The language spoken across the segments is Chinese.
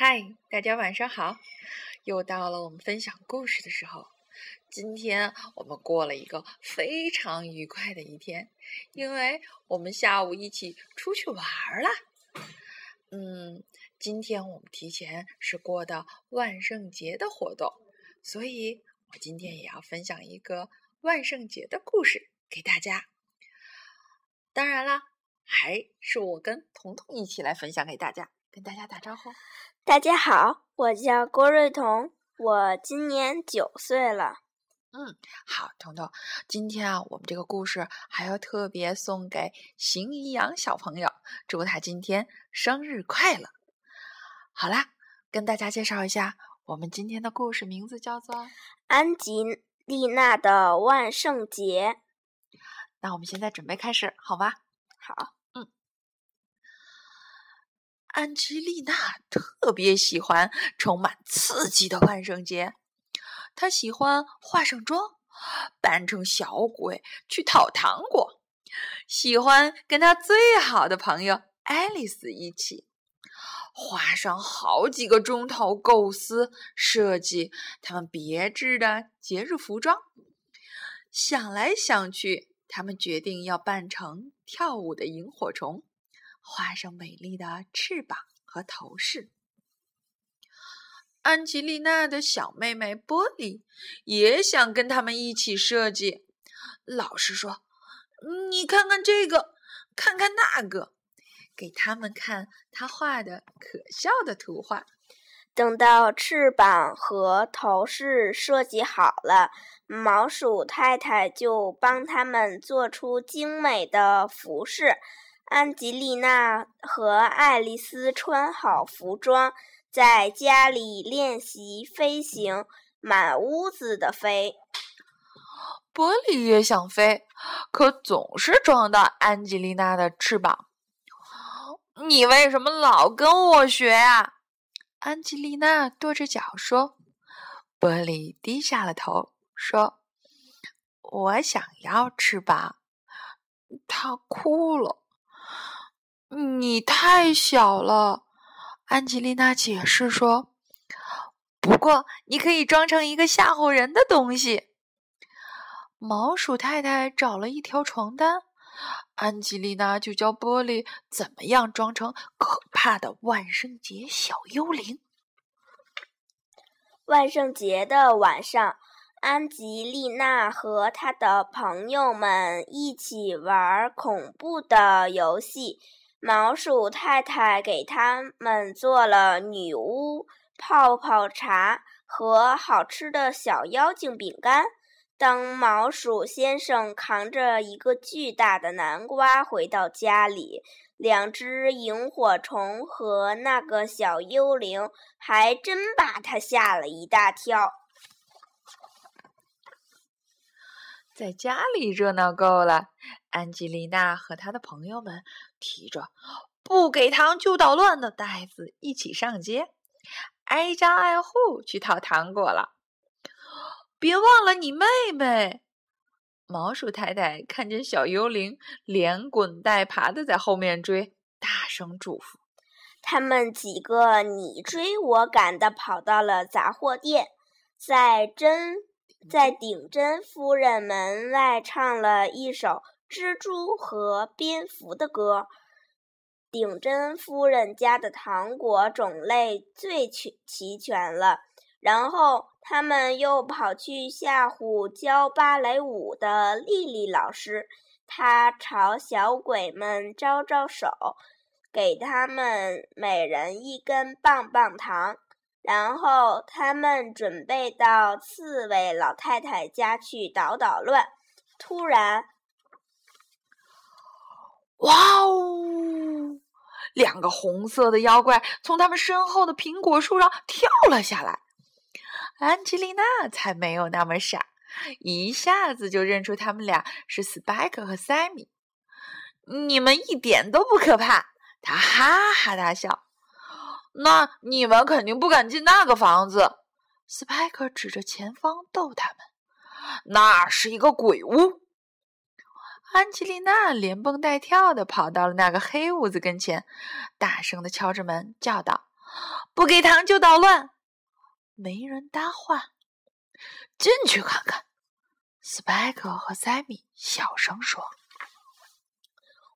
嗨，大家晚上好！又到了我们分享故事的时候。今天我们过了一个非常愉快的一天，因为我们下午一起出去玩了。嗯，今天我们提前是过的万圣节的活动，所以我今天也要分享一个万圣节的故事给大家。当然啦，还是我跟彤彤一起来分享给大家，跟大家打招呼。大家好，我叫郭瑞彤，我今年九岁了。嗯，好，彤彤，今天啊，我们这个故事还要特别送给邢怡阳小朋友，祝他今天生日快乐。好啦，跟大家介绍一下，我们今天的故事名字叫做《安吉丽娜的万圣节》。那我们现在准备开始，好吧？好。安吉丽娜特别喜欢充满刺激的万圣节，她喜欢化上妆，扮成小鬼去讨糖果，喜欢跟她最好的朋友爱丽丝一起，花上好几个钟头构思设计他们别致的节日服装。想来想去，他们决定要扮成跳舞的萤火虫。画上美丽的翅膀和头饰。安吉丽娜的小妹妹波莉也想跟他们一起设计。老师说：“你看看这个，看看那个，给他们看他画的可笑的图画。”等到翅膀和头饰设计好了，毛鼠太太就帮他们做出精美的服饰。安吉丽娜和爱丽丝穿好服装，在家里练习飞行，满屋子的飞。波利也想飞，可总是撞到安吉丽娜的翅膀。你为什么老跟我学呀？安吉丽娜跺着脚说。波利低下了头说：“我想要翅膀。”他哭了。你太小了，安吉丽娜解释说。不过你可以装成一个吓唬人的东西。毛鼠太太找了一条床单，安吉丽娜就教波利怎么样装成可怕的万圣节小幽灵。万圣节的晚上，安吉丽娜和她的朋友们一起玩恐怖的游戏。毛鼠太太给他们做了女巫泡泡茶和好吃的小妖精饼干。当毛鼠先生扛着一个巨大的南瓜回到家里，两只萤火虫和那个小幽灵还真把他吓了一大跳。在家里热闹够了，安吉丽娜和她的朋友们提着不给糖就捣乱的袋子一起上街，挨家挨户去讨糖果了。别忘了你妹妹！毛鼠太太看见小幽灵连滚带爬的在后面追，大声嘱咐。他们几个你追我赶的跑到了杂货店，在真。在顶针夫人门外唱了一首蜘蛛和蝙蝠的歌。顶针夫人家的糖果种类最全齐全了。然后他们又跑去吓唬教芭蕾舞的丽丽老师，她朝小鬼们招招手，给他们每人一根棒棒糖。然后他们准备到刺猬老太太家去捣捣乱。突然，哇哦！两个红色的妖怪从他们身后的苹果树上跳了下来。安吉丽娜才没有那么傻，一下子就认出他们俩是斯派克和塞米。你们一点都不可怕，他哈哈大笑。那你们肯定不敢进那个房子，斯派克指着前方逗他们：“那是一个鬼屋。”安吉丽娜连蹦带跳的跑到了那个黑屋子跟前，大声的敲着门，叫道：“不给糖就捣乱。没人搭话。进去看看，斯派克和塞米小声说。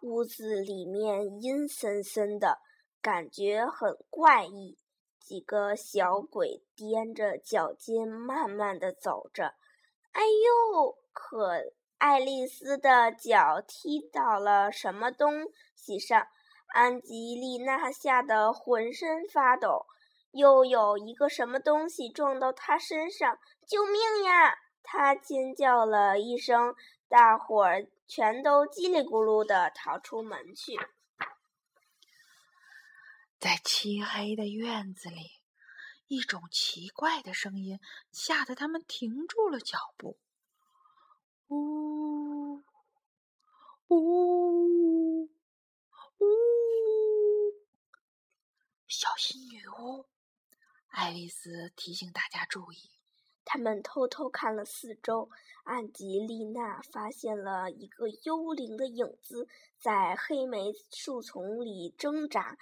屋子里面阴森森的，感觉很怪异。几个小鬼踮着脚尖，慢慢的走着。哎呦！可爱丽丝的脚踢到了什么东西上，安吉丽娜吓得浑身发抖。又有一个什么东西撞到她身上，救命呀！她尖叫了一声，大伙儿全都叽里咕噜的逃出门去。在漆黑的院子里。一种奇怪的声音吓得他们停住了脚步。呜呜呜！小心女巫！爱丽丝提醒大家注意。他们偷偷看了四周，安吉丽娜发现了一个幽灵的影子在黑莓树丛里挣扎。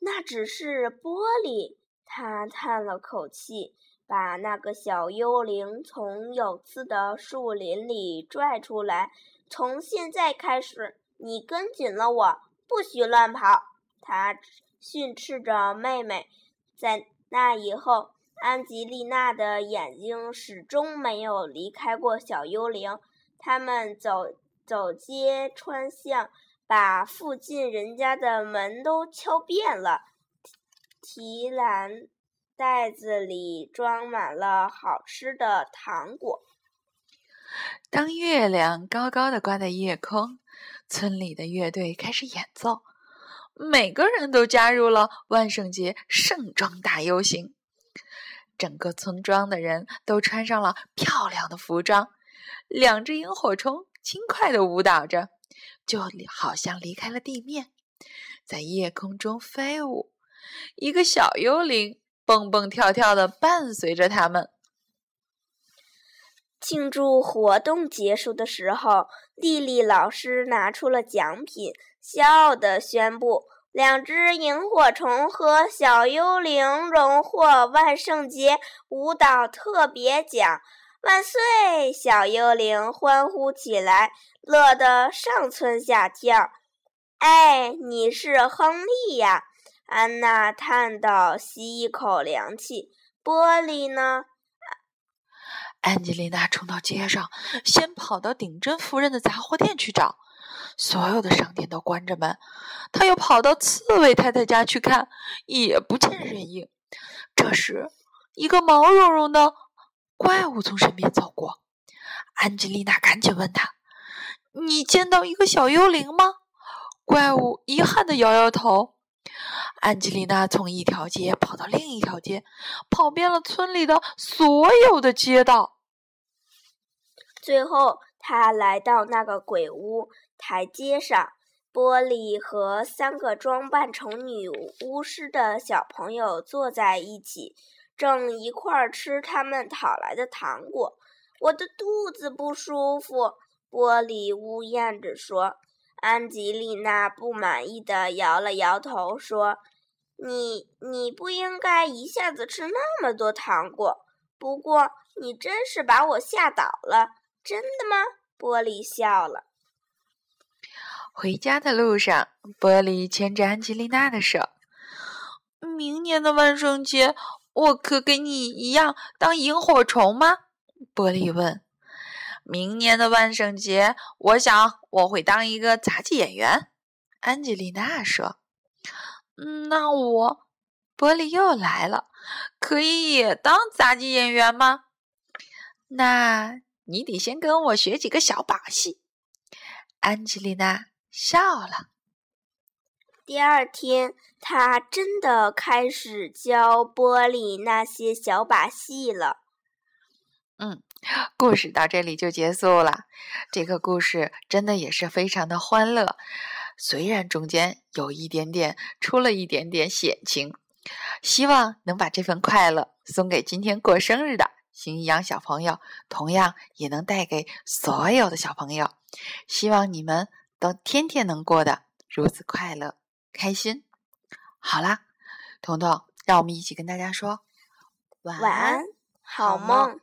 那只是玻璃。她叹了口气，把那个小幽灵从有刺的树林里拽出来。从现在开始，你跟紧了我，不许乱跑。他训斥着妹妹。在那以后，安吉丽娜的眼睛始终没有离开过小幽灵。他们走走街串巷，把附近人家的门都敲遍了。提篮袋子里装满了好吃的糖果。当月亮高高的挂在夜空，村里的乐队开始演奏，每个人都加入了万圣节盛装大游行。整个村庄的人都穿上了漂亮的服装，两只萤火虫轻快的舞蹈着，就好像离开了地面，在夜空中飞舞。一个小幽灵蹦蹦跳跳的伴随着他们。庆祝活动结束的时候，丽丽老师拿出了奖品，骄傲地宣布：“两只萤火虫和小幽灵荣获万圣节舞蹈特别奖！”万岁！小幽灵欢呼起来，乐得上蹿下跳。哎，你是亨利呀！安娜叹道：“吸一口凉气。”玻璃呢？安吉丽娜冲到街上，先跑到顶针夫人的杂货店去找。所有的商店都关着门。她又跑到刺猬太太家去看，也不见人影。这时，一个毛茸茸的怪物从身边走过。安吉丽娜赶紧问他：“你见到一个小幽灵吗？”怪物遗憾地摇摇头。安吉丽娜从一条街跑到另一条街，跑遍了村里的所有的街道。最后，她来到那个鬼屋台阶上，玻璃和三个装扮成女巫师的小朋友坐在一起，正一块儿吃他们讨来的糖果。我的肚子不舒服，玻璃呜咽着说。安吉丽娜不满意的摇了摇头，说：“你你不应该一下子吃那么多糖果。不过你真是把我吓倒了，真的吗？”玻璃笑了。回家的路上，玻璃牵着安吉丽娜的手。明年的万圣节，我可跟你一样当萤火虫吗？玻璃问。明年的万圣节，我想我会当一个杂技演员。安吉丽娜说：“那我，玻璃又来了，可以也当杂技演员吗？那你得先跟我学几个小把戏。”安吉丽娜笑了。第二天，她真的开始教玻璃那些小把戏了。嗯。故事到这里就结束了。这个故事真的也是非常的欢乐，虽然中间有一点点出了一点点险情，希望能把这份快乐送给今天过生日的新一阳小朋友，同样也能带给所有的小朋友。希望你们都天天能过得如此快乐、开心。好啦，彤彤，让我们一起跟大家说晚安，好梦。